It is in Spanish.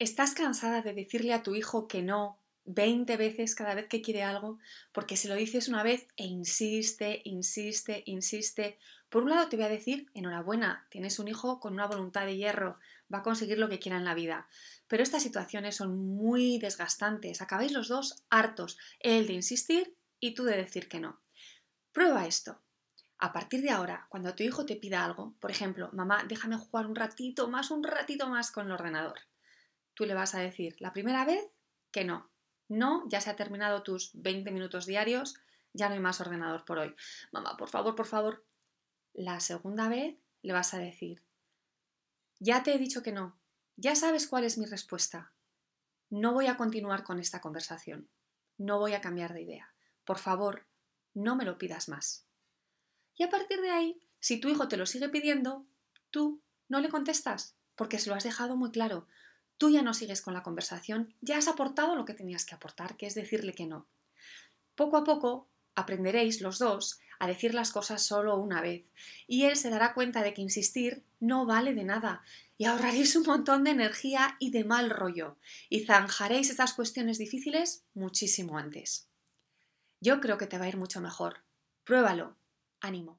¿Estás cansada de decirle a tu hijo que no 20 veces cada vez que quiere algo? Porque se lo dices una vez e insiste, insiste, insiste. Por un lado te voy a decir, enhorabuena, tienes un hijo con una voluntad de hierro, va a conseguir lo que quiera en la vida. Pero estas situaciones son muy desgastantes, acabáis los dos hartos, él de insistir y tú de decir que no. Prueba esto. A partir de ahora, cuando tu hijo te pida algo, por ejemplo, mamá, déjame jugar un ratito más, un ratito más con el ordenador tú le vas a decir la primera vez que no. No, ya se ha terminado tus 20 minutos diarios, ya no hay más ordenador por hoy. Mamá, por favor, por favor. La segunda vez le vas a decir, ya te he dicho que no, ya sabes cuál es mi respuesta. No voy a continuar con esta conversación, no voy a cambiar de idea. Por favor, no me lo pidas más. Y a partir de ahí, si tu hijo te lo sigue pidiendo, tú no le contestas, porque se lo has dejado muy claro tú ya no sigues con la conversación, ya has aportado lo que tenías que aportar, que es decirle que no. Poco a poco aprenderéis los dos a decir las cosas solo una vez y él se dará cuenta de que insistir no vale de nada y ahorraréis un montón de energía y de mal rollo y zanjaréis estas cuestiones difíciles muchísimo antes. Yo creo que te va a ir mucho mejor. Pruébalo. Ánimo.